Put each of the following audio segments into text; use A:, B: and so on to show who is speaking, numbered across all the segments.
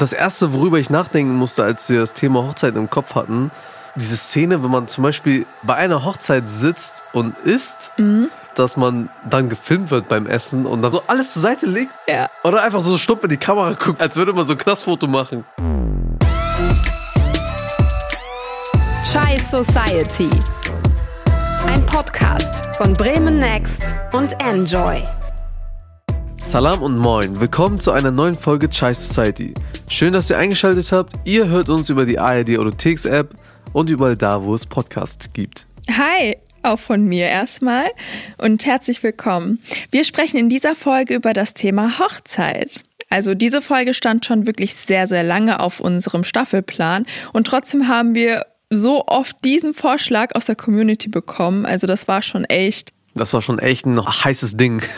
A: Das erste, worüber ich nachdenken musste, als wir das Thema Hochzeit im Kopf hatten, diese Szene, wenn man zum Beispiel bei einer Hochzeit sitzt und isst, dass man dann gefilmt wird beim Essen und dann so alles zur Seite legt.
B: Ja.
A: Oder einfach so stumpf in die Kamera guckt, als würde man so ein Knastfoto machen.
C: Chai Society. Ein Podcast von Bremen Next und Enjoy.
A: Salam und moin, willkommen zu einer neuen Folge Chai Society. Schön, dass ihr eingeschaltet habt. Ihr hört uns über die ARD Audiotheks App und überall da, wo es Podcasts gibt.
B: Hi, auch von mir erstmal und herzlich willkommen. Wir sprechen in dieser Folge über das Thema Hochzeit. Also diese Folge stand schon wirklich sehr, sehr lange auf unserem Staffelplan und trotzdem haben wir so oft diesen Vorschlag aus der Community bekommen. Also das war schon echt
A: Das war schon echt ein heißes Ding.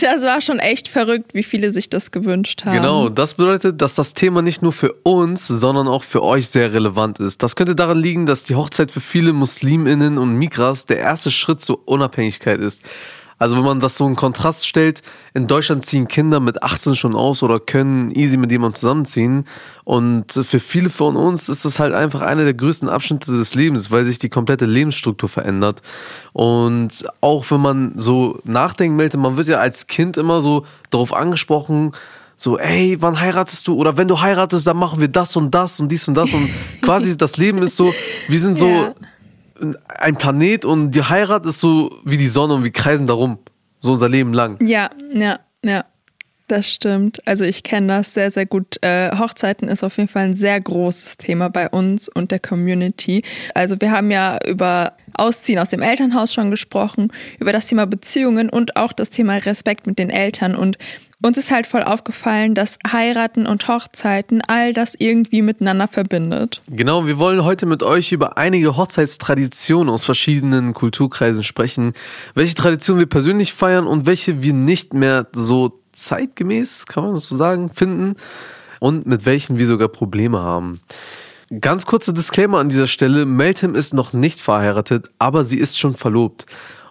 B: Das war schon echt verrückt, wie viele sich das gewünscht haben.
A: Genau, das bedeutet, dass das Thema nicht nur für uns, sondern auch für euch sehr relevant ist. Das könnte daran liegen, dass die Hochzeit für viele Musliminnen und Migras der erste Schritt zur Unabhängigkeit ist. Also wenn man das so in Kontrast stellt, in Deutschland ziehen Kinder mit 18 schon aus oder können easy mit jemandem zusammenziehen. Und für viele von uns ist das halt einfach einer der größten Abschnitte des Lebens, weil sich die komplette Lebensstruktur verändert. Und auch wenn man so nachdenken möchte, man wird ja als Kind immer so darauf angesprochen, so, ey, wann heiratest du? Oder wenn du heiratest, dann machen wir das und das und dies und das. Und quasi das Leben ist so, wir sind so
B: Ja.
A: Ein Planet und die Heirat ist so wie die Sonne und wir kreisen darum. So unser Leben lang.
B: Ja, ja, ja. Das stimmt. Also ich kenne das sehr, sehr gut. Äh, Hochzeiten ist auf jeden Fall ein sehr großes Thema bei uns und der Community. Also wir haben ja über Ausziehen aus dem Elternhaus schon gesprochen, über das Thema Beziehungen und auch das Thema Respekt mit den Eltern. Und uns ist halt voll aufgefallen, dass Heiraten und Hochzeiten all das irgendwie miteinander verbindet.
A: Genau, wir wollen heute mit euch über einige Hochzeitstraditionen aus verschiedenen Kulturkreisen sprechen, welche Traditionen wir persönlich feiern und welche wir nicht mehr so zeitgemäß, kann man so sagen, finden und mit welchen wir sogar Probleme haben. Ganz kurzer Disclaimer an dieser Stelle, Meltem ist noch nicht verheiratet, aber sie ist schon verlobt.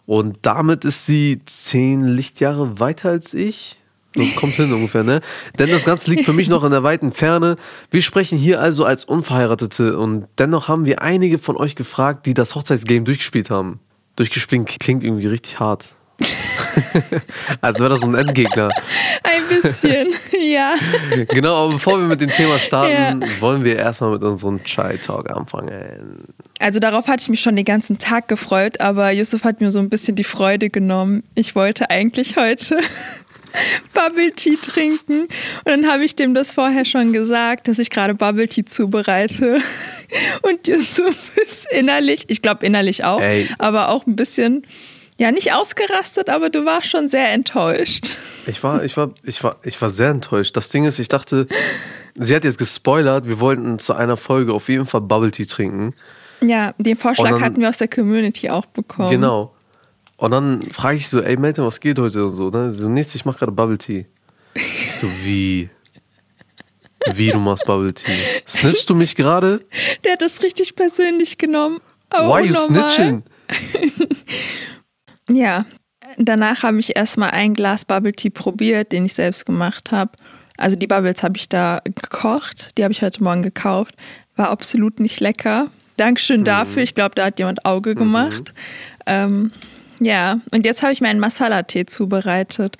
A: Und damit ist sie zehn Lichtjahre weiter als ich. So kommt hin ungefähr, ne? Denn das Ganze liegt für mich noch in der weiten Ferne. Wir sprechen hier also als Unverheiratete und dennoch haben wir einige von euch gefragt, die das Hochzeitsgame durchgespielt haben. Durchgespielt klingt irgendwie richtig hart. Als wäre das so ein Endgegner.
B: Ein bisschen, ja.
A: Genau, aber bevor wir mit dem Thema starten, wollen wir erstmal mit unserem Chai Talk anfangen.
B: Also darauf hatte ich mich schon den ganzen Tag gefreut, aber Yusuf hat mir so ein bisschen die Freude genommen. Ich wollte eigentlich heute Bubble Tea trinken und dann habe ich dem das vorher schon gesagt, dass ich gerade Bubble Tea zubereite. Und Yusuf ist innerlich, ich glaube innerlich auch,
A: Ey.
B: aber auch ein bisschen, ja nicht ausgerastet, aber du warst schon sehr enttäuscht.
A: Ich war, ich war, ich war, ich war sehr enttäuscht. Das Ding ist, ich dachte, sie hat jetzt gespoilert, wir wollten zu einer Folge auf jeden Fall Bubble Tea trinken.
B: Ja, den Vorschlag
A: dann-
B: hatten wir aus der Community auch bekommen.
A: Genau. Und dann frage ich so, ey Melton, was geht heute und so, ne? So, nichts, ich mach gerade Bubble Tea. Ich so, wie? Wie du machst Bubble Tea? Snitchst du mich gerade?
B: Der hat das richtig persönlich genommen. Aber
A: Why you snitching?
B: Ja, danach habe ich erstmal ein Glas Bubble Tea probiert, den ich selbst gemacht habe. Also die Bubbles habe ich da gekocht, die habe ich heute Morgen gekauft. War absolut nicht lecker. Dankeschön dafür. Ich glaube, da hat jemand Auge gemacht. Ähm, ja, und jetzt habe ich mir einen Masala-Tee zubereitet.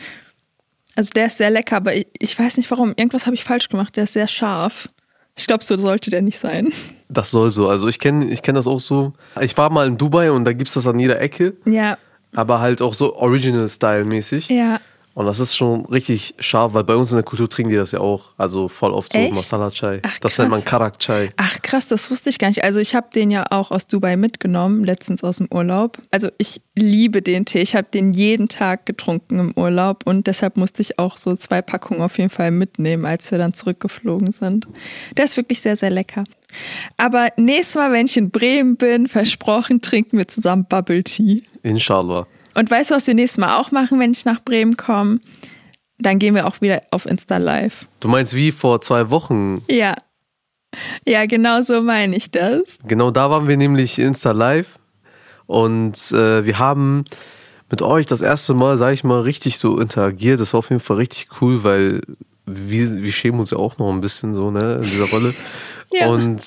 B: Also der ist sehr lecker, aber ich, ich weiß nicht warum. Irgendwas habe ich falsch gemacht. Der ist sehr scharf. Ich glaube, so sollte der nicht sein.
A: Das soll so. Also ich kenne ich kenn das auch so. Ich war mal in Dubai und da gibt's das an jeder Ecke,
B: Ja,
A: aber halt auch so Original-Style-mäßig.
B: ja.
A: Und das ist schon richtig scharf, weil bei uns in der Kultur trinken die das ja auch. Also voll oft so
B: Echt?
A: Masala Chai.
B: Ach,
A: das nennt man
B: krass.
A: Karak Chai.
B: Ach krass, das wusste ich gar nicht. Also ich habe den ja auch aus Dubai mitgenommen, letztens aus dem Urlaub. Also ich liebe den Tee. Ich habe den jeden Tag getrunken im Urlaub und deshalb musste ich auch so zwei Packungen auf jeden Fall mitnehmen, als wir dann zurückgeflogen sind. Der ist wirklich sehr, sehr lecker. Aber nächstes Mal, wenn ich in Bremen bin, versprochen, trinken wir zusammen Bubble Tea.
A: Inshallah.
B: Und weißt du, was wir nächstes Mal auch machen, wenn ich nach Bremen komme? Dann gehen wir auch wieder auf Insta Live.
A: Du meinst wie vor zwei Wochen?
B: Ja. Ja, genau so meine ich das.
A: Genau da waren wir nämlich Insta Live und äh, wir haben mit euch das erste Mal, sag ich mal, richtig so interagiert. Das war auf jeden Fall richtig cool, weil wir, wir schämen uns ja auch noch ein bisschen so, ne, in dieser Rolle.
B: Ja.
A: Und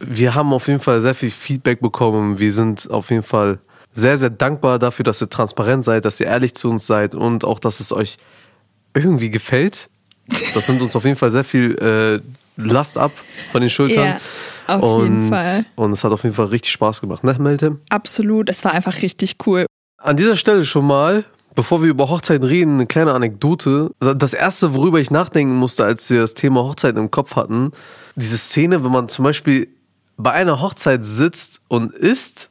A: wir haben auf jeden Fall sehr viel Feedback bekommen. Wir sind auf jeden Fall sehr, sehr dankbar dafür, dass ihr transparent seid, dass ihr ehrlich zu uns seid und auch, dass es euch irgendwie gefällt. Das nimmt uns auf jeden Fall sehr viel äh, Last ab von den Schultern.
B: Ja, auf
A: und,
B: jeden Fall.
A: Und es hat auf jeden Fall richtig Spaß gemacht, ne, Melte?
B: Absolut, es war einfach richtig cool.
A: An dieser Stelle schon mal, bevor wir über Hochzeiten reden, eine kleine Anekdote. Das erste, worüber ich nachdenken musste, als wir das Thema Hochzeiten im Kopf hatten, diese Szene, wenn man zum Beispiel bei einer Hochzeit sitzt und isst,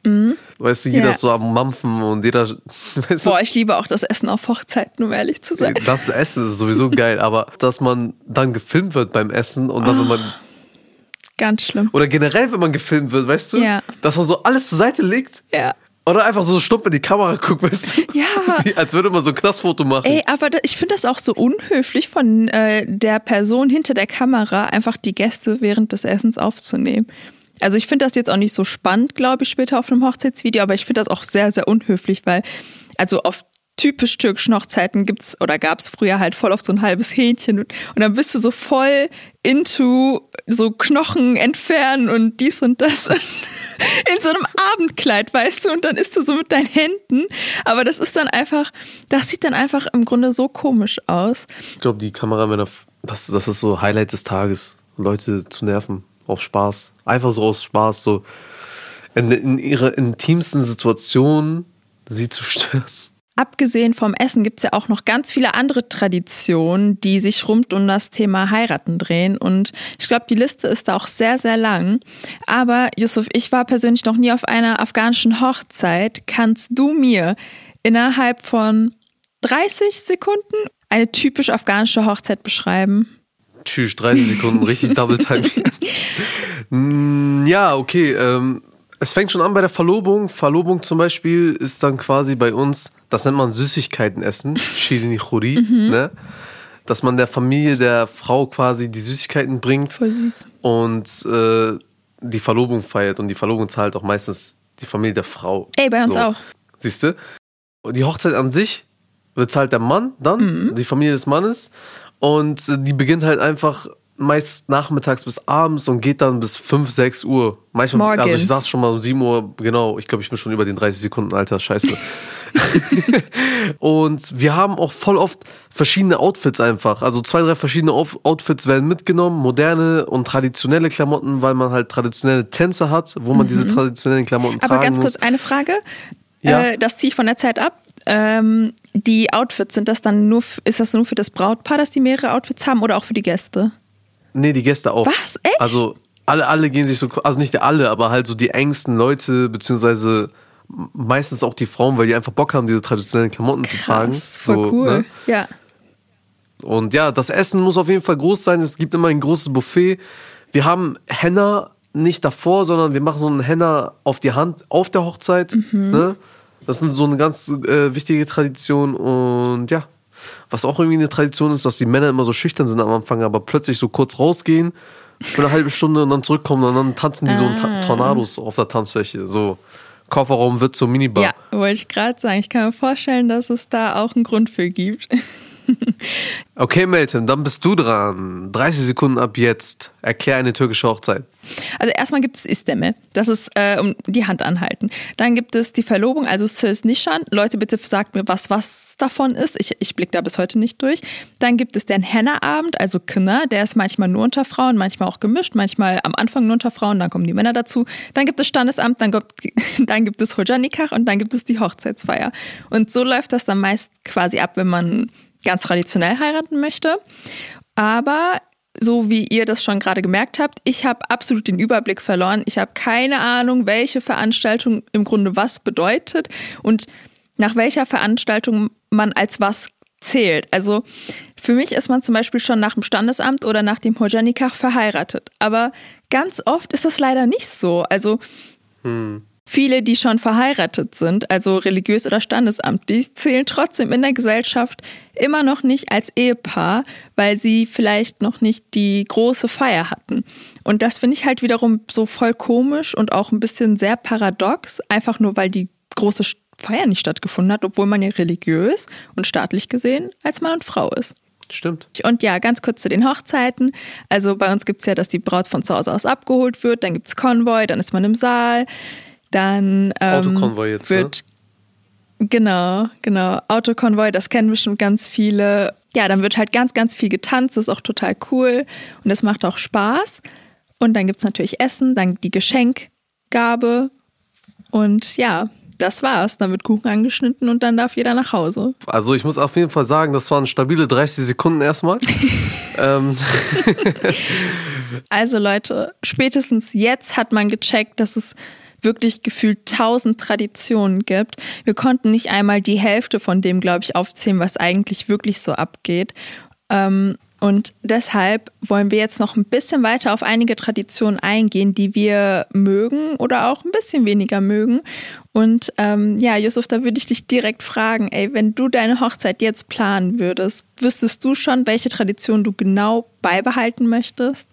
A: weißt du, jeder
B: Ja.
A: ist so am Mampfen und jeder, weißt du,
B: Boah, ich liebe auch das Essen auf Hochzeiten, um ehrlich zu sein.
A: das Essen ist sowieso geil, aber dass man dann gefilmt wird beim Essen und dann, wenn man,
B: Ganz schlimm.
A: oder generell, wenn man gefilmt wird, weißt du,
B: Ja.
A: dass man so alles zur Seite legt
B: Ja.
A: oder einfach so stumpf in die Kamera guckt, weißt du,
B: Ja.
A: Wie, als würde man so ein Knastfoto machen.
B: Ey, aber da, ich finde das auch so unhöflich von äh, der Person hinter der Kamera, einfach die Gäste während des Essens aufzunehmen. Also ich finde das jetzt auch nicht so spannend, glaube ich, später auf einem Hochzeitsvideo, aber ich finde das auch sehr, sehr unhöflich, weil also auf typisch türkischen Hochzeiten gibt's oder gab's früher halt voll oft so ein halbes Hähnchen und, und dann bist du so voll into so Knochen entfernen und dies und das in so einem Abendkleid, weißt du, und dann isst du so mit deinen Händen, aber das ist dann einfach, das sieht dann einfach im Grunde so komisch aus.
A: Ich glaube, die Kameramänner, das, das ist so Highlight des Tages, Leute zu nerven, auf Spaß. Einfach so aus Spaß, so in, in ihrer intimsten Situation sie zu stören.
B: Abgesehen vom Essen gibt es ja auch noch ganz viele andere Traditionen, die sich rund um das Thema Heiraten drehen. Und ich glaube, die Liste ist da auch sehr, sehr lang. Aber Yusuf, ich war persönlich noch nie auf einer afghanischen Hochzeit. Kannst du mir innerhalb von 30 Sekunden eine typisch afghanische Hochzeit beschreiben?
A: Tschüss, 30 Sekunden, richtig Double Time. Ja, okay. Ähm, es fängt schon an bei der Verlobung. Verlobung zum Beispiel ist dann quasi bei uns, das nennt man Süßigkeiten essen, Shirini Khuri, ne? Dass man der Familie der Frau quasi die Süßigkeiten bringt
B: Voll süß.
A: und äh, die Verlobung feiert. Und die Verlobung zahlt auch meistens die Familie der Frau.
B: Ey, bei uns auch.
A: Siehst du? Und die Hochzeit an sich bezahlt der Mann dann, die Familie des Mannes. Und äh, die beginnt halt einfach meist nachmittags bis abends und geht dann bis 5, 6 Uhr. Manchmal, also ich
B: Morgens.
A: saß schon mal um 7 Uhr, genau, ich glaube, ich bin schon über den 30 Sekunden, Alter, scheiße. und wir haben auch voll oft verschiedene Outfits einfach. Also zwei, drei verschiedene Outfits werden mitgenommen, moderne und traditionelle Klamotten, weil man halt traditionelle Tänze hat, wo man diese traditionellen Klamotten
B: Mhm. Aber
A: tragen
B: ganz
A: muss.
B: kurz eine Frage.
A: Ja.
B: Äh, das ziehe ich von der Zeit ab. Ähm, die Outfits, sind das dann nur, ist das nur für das Brautpaar, dass die mehrere Outfits haben oder auch für die Gäste?
A: Nee, die Gäste auch.
B: Was? Echt?
A: Also alle, alle gehen sich so, also nicht alle, aber halt so die engsten Leute, beziehungsweise meistens auch die Frauen, weil die einfach Bock haben, diese traditionellen Klamotten zu tragen.
B: Krass, voll
A: so,
B: cool.
A: ne?
B: Ja.
A: Und ja, das Essen muss auf jeden Fall groß sein. Es gibt immer ein großes Buffet. Wir haben Henna nicht davor, sondern wir machen so einen Henna auf die Hand auf der Hochzeit.
B: Mhm.
A: Ne? Das ist so eine ganz äh, wichtige Tradition. Und ja, was auch irgendwie eine Tradition ist, dass die Männer immer so schüchtern sind am Anfang, aber plötzlich so kurz rausgehen für eine halbe Stunde und dann zurückkommen und dann tanzen die so
B: Ah.
A: Tornados auf der Tanzfläche. So Kofferraum wird zur Minibar.
B: Ja, wollte ich gerade sagen. Ich kann mir vorstellen, dass es da auch einen Grund für gibt.
A: Okay, Melton, dann bist du dran. 30 Sekunden ab jetzt. Erklär eine türkische Hochzeit.
B: Also erstmal gibt es Isteme, das ist äh, um die Hand anhalten. Dann gibt es die Verlobung, also Söz Nishan. Leute, bitte sagt mir, was was davon ist. Ich, ich blicke da bis heute nicht durch. Dann gibt es den Henna-Abend, also Kına, der ist manchmal nur unter Frauen, manchmal auch gemischt, manchmal am Anfang nur unter Frauen, dann kommen die Männer dazu. Dann gibt es Standesamt, dann gibt, dann gibt es Hojanikach und dann gibt es die Hochzeitsfeier. Und so läuft das dann meist quasi ab, wenn man ganz traditionell heiraten möchte. Aber so wie ihr das schon gerade gemerkt habt, ich habe absolut den Überblick verloren. Ich habe keine Ahnung, welche Veranstaltung im Grunde was bedeutet und nach welcher Veranstaltung man als was zählt. Also für mich ist man zum Beispiel schon nach dem Standesamt oder nach dem Hojanikach verheiratet. Aber ganz oft ist das leider nicht so. Also Viele, die schon verheiratet sind, also religiös oder Standesamt, die zählen trotzdem in der Gesellschaft immer noch nicht als Ehepaar, weil sie vielleicht noch nicht die große Feier hatten. Und das finde ich halt wiederum so voll komisch und auch ein bisschen sehr paradox, einfach nur weil die große Feier nicht stattgefunden hat, obwohl man ja religiös und staatlich gesehen als Mann und Frau ist.
A: Stimmt.
B: Und ja, ganz kurz zu den Hochzeiten. Also bei uns gibt es ja, dass die Braut von zu Hause aus abgeholt wird, dann gibt es Konvoi, dann ist man im Saal, dann ähm,
A: Autokonvoi jetzt,
B: wird genau, genau, Autokonvoi, das kennen bestimmt ganz viele. Ja, dann wird halt ganz, ganz viel getanzt, das ist auch total cool und das macht auch Spaß. Und dann gibt es natürlich Essen, dann die Geschenkgabe und ja, das war's. Dann wird Kuchen angeschnitten und dann darf jeder nach Hause.
A: Also ich muss auf jeden Fall sagen, das waren stabile 30 Sekunden erstmal. ähm.
B: Also Leute, spätestens jetzt hat man gecheckt, dass es wirklich gefühlt tausend Traditionen gibt. Wir konnten nicht einmal die Hälfte von dem, glaube ich, aufzählen, was eigentlich wirklich so abgeht. Ähm, und deshalb wollen wir jetzt noch ein bisschen weiter auf einige Traditionen eingehen, die wir mögen oder auch ein bisschen weniger mögen. Und ähm, ja, Yusuf, da würde ich dich direkt fragen, ey, wenn du deine Hochzeit jetzt planen würdest, wüsstest du schon, welche Tradition du genau beibehalten möchtest?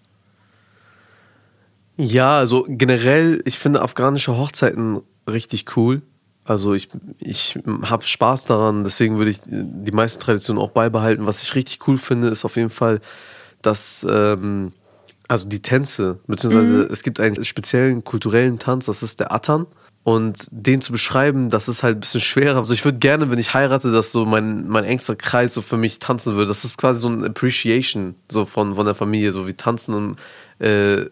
A: Ja, also generell, ich finde afghanische Hochzeiten richtig cool. Also ich, ich habe Spaß daran, deswegen würde ich die meisten Traditionen auch beibehalten. Was ich richtig cool finde, ist auf jeden Fall, dass ähm, also die Tänze, beziehungsweise mhm. es gibt einen speziellen kulturellen Tanz, das ist der Atan. Und den zu beschreiben, das ist halt ein bisschen schwerer. Also ich würde gerne, wenn ich heirate, dass so mein, mein engster Kreis so für mich tanzen würde. Das ist quasi so ein Appreciation so von, von der Familie, so wie tanzen und äh,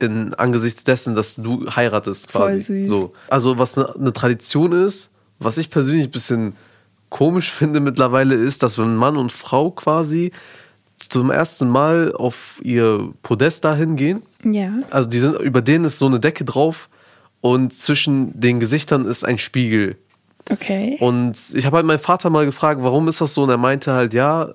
A: in angesichts dessen, dass du heiratest quasi.
B: Voll süß.
A: So. Also was eine, eine Tradition ist, was ich persönlich ein bisschen komisch finde mittlerweile, ist, dass wenn Mann und Frau quasi zum ersten Mal auf ihr Podest dahin gehen.
B: Ja.
A: Also die sind, über denen ist so eine Decke drauf und zwischen den Gesichtern ist ein Spiegel.
B: Okay.
A: Und ich habe halt meinen Vater mal gefragt, warum ist das so? Und er meinte halt, ja,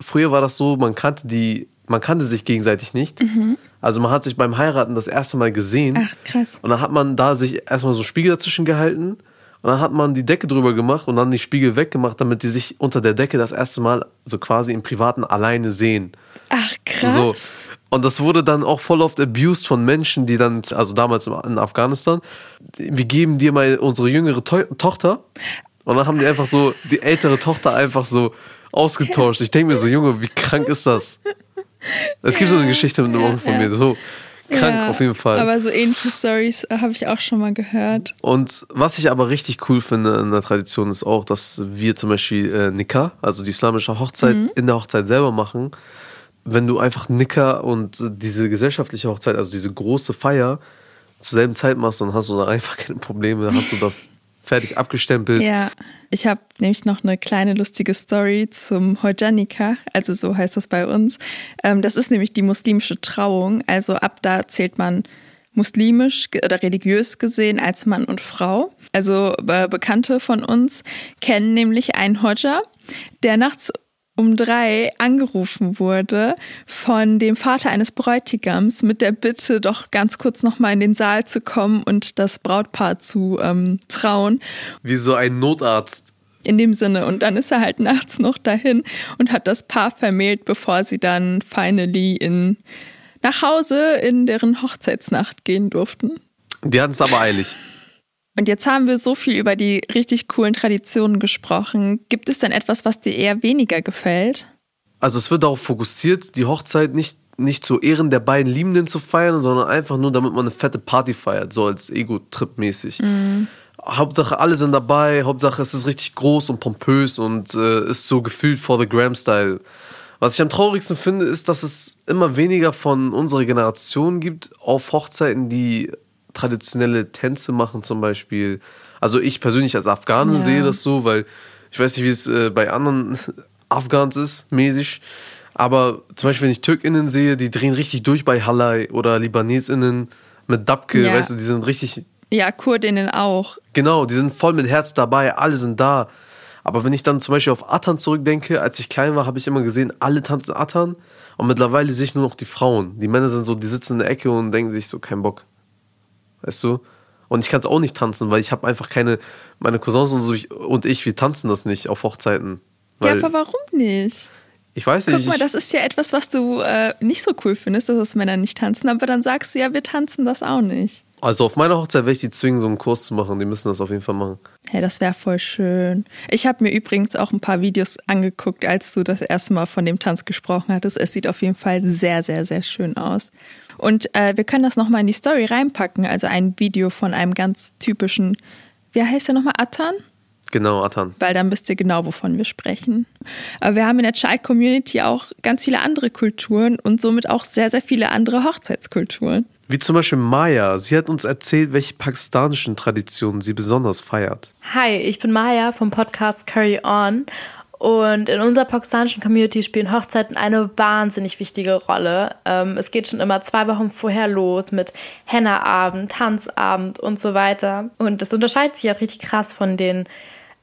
A: früher war das so, man kannte die man kannte sich gegenseitig nicht.
B: Mhm.
A: Also man hat sich beim Heiraten das erste Mal gesehen.
B: Ach, krass.
A: Und dann hat man da sich erstmal so Spiegel dazwischen gehalten. Und dann hat man die Decke drüber gemacht und dann die Spiegel weggemacht, damit die sich unter der Decke das erste Mal so quasi im Privaten alleine sehen.
B: Ach, krass.
A: So. Und das wurde dann auch voll oft abused von Menschen, die dann, also damals in Afghanistan, wir geben dir mal unsere jüngere to Tochter. Und dann haben die einfach so die ältere Tochter einfach so ausgetauscht. Ich denke mir so, Junge, wie krank ist das? Es gibt so eine Geschichte mit einem Onkel von mir. So krank
B: Ja,
A: auf jeden Fall.
B: Aber so ähnliche Stories äh, habe ich auch schon mal gehört.
A: Und was ich aber richtig cool finde in der Tradition ist auch, dass wir zum Beispiel äh, Nikah, also die islamische Hochzeit, in der Hochzeit selber machen. Wenn du einfach Nikah und diese gesellschaftliche Hochzeit, also diese große Feier, zur selben Zeit machst, dann hast du da einfach keine Probleme. Dann hast du das fertig abgestempelt.
B: Ja, ich habe nämlich noch eine kleine lustige Story zum Hojanika, also so heißt das bei uns. Ähm, das ist nämlich die muslimische Trauung. Also ab da zählt man muslimisch oder religiös gesehen als Mann und Frau. Also äh, Bekannte von uns kennen nämlich einen Hodja, der nachts um drei angerufen wurde von dem Vater eines Bräutigams mit der Bitte, doch ganz kurz nochmal in den Saal zu kommen und das Brautpaar zu ähm, trauen.
A: Wie so ein Notarzt.
B: In dem Sinne. Und dann ist er halt nachts noch dahin und hat das Paar vermählt, bevor sie dann finally in, nach Hause in deren Hochzeitsnacht gehen durften.
A: Die hatten es aber eilig.
B: Und jetzt haben wir so viel über die richtig coolen Traditionen gesprochen. Gibt es denn etwas, was dir eher weniger gefällt?
A: Also es wird darauf fokussiert, die Hochzeit nicht, nicht zu Ehren der beiden Liebenden zu feiern, sondern einfach nur, damit man eine fette Party feiert, so als Ego-Trip mäßig. Hauptsache alle sind dabei, Hauptsache es ist richtig groß und pompös und äh, ist so gefühlt for the Gram-Style. Was ich am traurigsten finde, ist, dass es immer weniger von unserer Generation gibt auf Hochzeiten, die traditionelle Tänze machen zum Beispiel. Also ich persönlich als Afghanen
B: Ja.
A: sehe das so, weil ich weiß nicht, wie es äh, bei anderen Afghans ist, mäßig. Aber zum Beispiel, wenn ich TürkInnen sehe, die drehen richtig durch bei Halai oder LibanesInnen mit Dabke,
B: Ja.
A: weißt du, die sind richtig,
B: Ja, Kurdinnen auch.
A: genau, die sind voll mit Herz dabei, alle sind da. Aber wenn ich dann zum Beispiel auf Atan zurückdenke, als ich klein war, habe ich immer gesehen, alle tanzen Atan und mittlerweile sehe ich nur noch die Frauen. Die Männer sind so, die sitzen in der Ecke und denken sich so, kein Bock. Weißt du? Und ich kann es auch nicht tanzen, weil ich habe einfach keine, meine Cousins und, so, ich, und ich, wir tanzen das nicht auf Hochzeiten.
B: Ja, aber warum nicht?
A: ich weiß nicht,
B: Guck mal, das ist ja etwas, was du äh, nicht so cool findest, dass das Männer nicht tanzen, aber dann sagst du ja, wir tanzen das auch nicht.
A: Also auf meiner Hochzeit werde ich die zwingen, so einen Kurs zu machen. Die müssen das auf jeden Fall machen.
B: Hey, das wäre voll schön. Ich habe mir übrigens auch ein paar Videos angeguckt, als du das erste Mal von dem Tanz gesprochen hattest. Es sieht auf jeden Fall sehr, sehr, sehr schön aus. Und äh, wir können das nochmal in die Story reinpacken. Also ein Video von einem ganz typischen, wie heißt der nochmal, Atan?
A: Genau, Atan.
B: Weil dann wisst ihr genau, wovon wir sprechen. Aber wir haben in der Chai-Community auch ganz viele andere Kulturen und somit auch sehr, sehr viele andere Hochzeitskulturen.
A: Wie zum Beispiel Maya. Sie hat uns erzählt, welche pakistanischen Traditionen sie besonders feiert.
D: Hi, ich bin Maya vom Podcast Carry On. Und in unserer pakistanischen Community spielen Hochzeiten eine wahnsinnig wichtige Rolle. Ähm, es geht schon immer zwei Wochen vorher los mit Henna-Abend, Tanzabend und so weiter. Und das unterscheidet sich auch richtig krass von den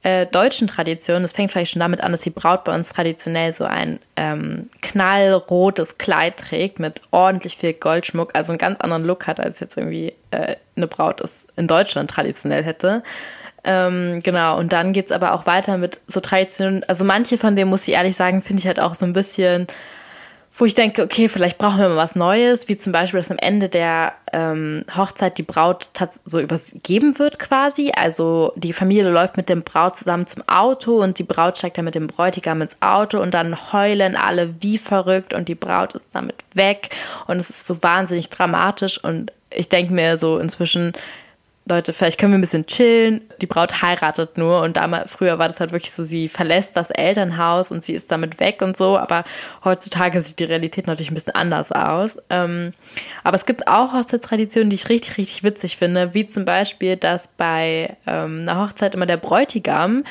D: äh, deutschen Tradition, es fängt vielleicht schon damit an, dass die Braut bei uns traditionell so ein ähm, knallrotes Kleid trägt mit ordentlich viel Goldschmuck, also einen ganz anderen Look hat, als jetzt irgendwie äh, eine Braut es in Deutschland traditionell hätte. Ähm, genau, und dann geht's aber auch weiter mit so Traditionen. Also manche von denen, muss ich ehrlich sagen, finde ich halt auch so ein bisschen wo ich denke, okay, vielleicht brauchen wir mal was Neues, wie zum Beispiel, dass am Ende der ähm, Hochzeit die Braut so übergeben wird quasi. Also die Familie läuft mit dem Braut zusammen zum Auto und die Braut steigt dann mit dem Bräutigam ins Auto und dann heulen alle wie verrückt und die Braut ist damit weg und es ist so wahnsinnig dramatisch und ich denke mir so inzwischen, Leute, vielleicht können wir ein bisschen chillen. Die Braut heiratet nur und damals, früher war das halt wirklich so, sie verlässt das Elternhaus und sie ist damit weg und so, aber heutzutage sieht die Realität natürlich ein bisschen anders aus. Ähm, aber es gibt auch Hochzeitstraditionen, die ich richtig, richtig witzig finde, wie zum Beispiel, dass bei ähm, einer Hochzeit immer der Bräutigam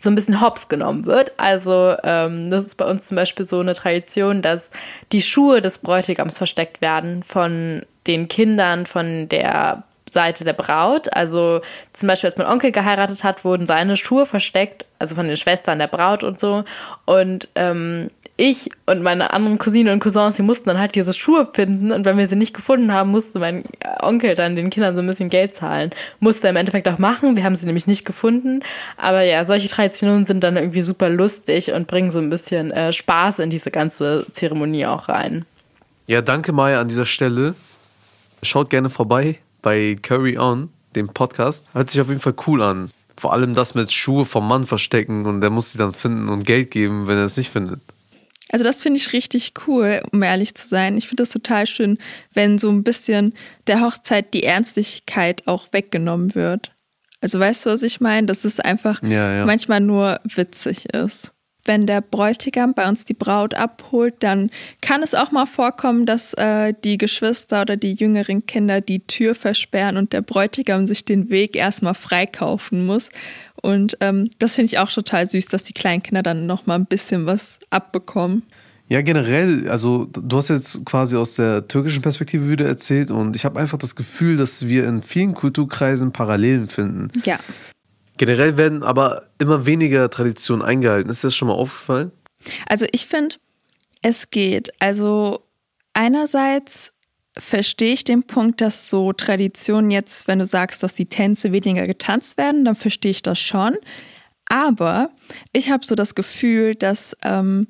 D: so ein bisschen hops genommen wird. Also ähm, das ist bei uns zum Beispiel so eine Tradition, dass die Schuhe des Bräutigams versteckt werden von den Kindern von der Seite der Braut. Also zum Beispiel, als mein Onkel geheiratet hat, wurden seine Schuhe versteckt, also von den Schwestern der Braut und so. Und ähm, ich und meine anderen Cousinen und Cousins, die mussten dann halt diese Schuhe finden und wenn wir sie nicht gefunden haben, musste mein Onkel dann den Kindern so ein bisschen Geld zahlen. Musste er im Endeffekt auch machen, wir haben sie nämlich nicht gefunden. Aber ja, solche Traditionen sind dann irgendwie super lustig und bringen so ein bisschen äh, Spaß in diese ganze Zeremonie auch rein.
A: Ja, danke Maya an dieser Stelle. Schaut gerne vorbei bei Curry On, dem Podcast. Hört sich auf jeden Fall cool an. Vor allem das mit Schuhe vom Mann verstecken und der muss sie dann finden und Geld geben, wenn er es nicht findet.
B: Also das finde ich richtig cool, um ehrlich zu sein. Ich finde das total schön, wenn so ein bisschen der Hochzeit die Ernstlichkeit auch weggenommen wird. Also weißt du, was ich meine? Dass es einfach ja, ja. manchmal nur witzig ist wenn der Bräutigam bei uns die Braut abholt, dann kann es auch mal vorkommen, dass äh, die Geschwister oder die jüngeren Kinder die Tür versperren und der Bräutigam sich den Weg erstmal freikaufen muss. Und ähm, das finde ich auch total süß, dass die kleinen Kinder dann noch mal ein bisschen was abbekommen.
A: Ja, generell, also du hast jetzt quasi aus der türkischen Perspektive wieder erzählt und ich habe einfach das Gefühl, dass wir in vielen Kulturkreisen Parallelen finden.
B: Ja.
A: Generell werden aber immer weniger Traditionen eingehalten. Ist dir das schon mal aufgefallen?
B: Also ich finde, es geht. Also einerseits verstehe ich den Punkt, dass so Traditionen jetzt, wenn du sagst, dass die Tänze weniger getanzt werden, dann verstehe ich das schon. Aber ich habe so das Gefühl, dass ähm,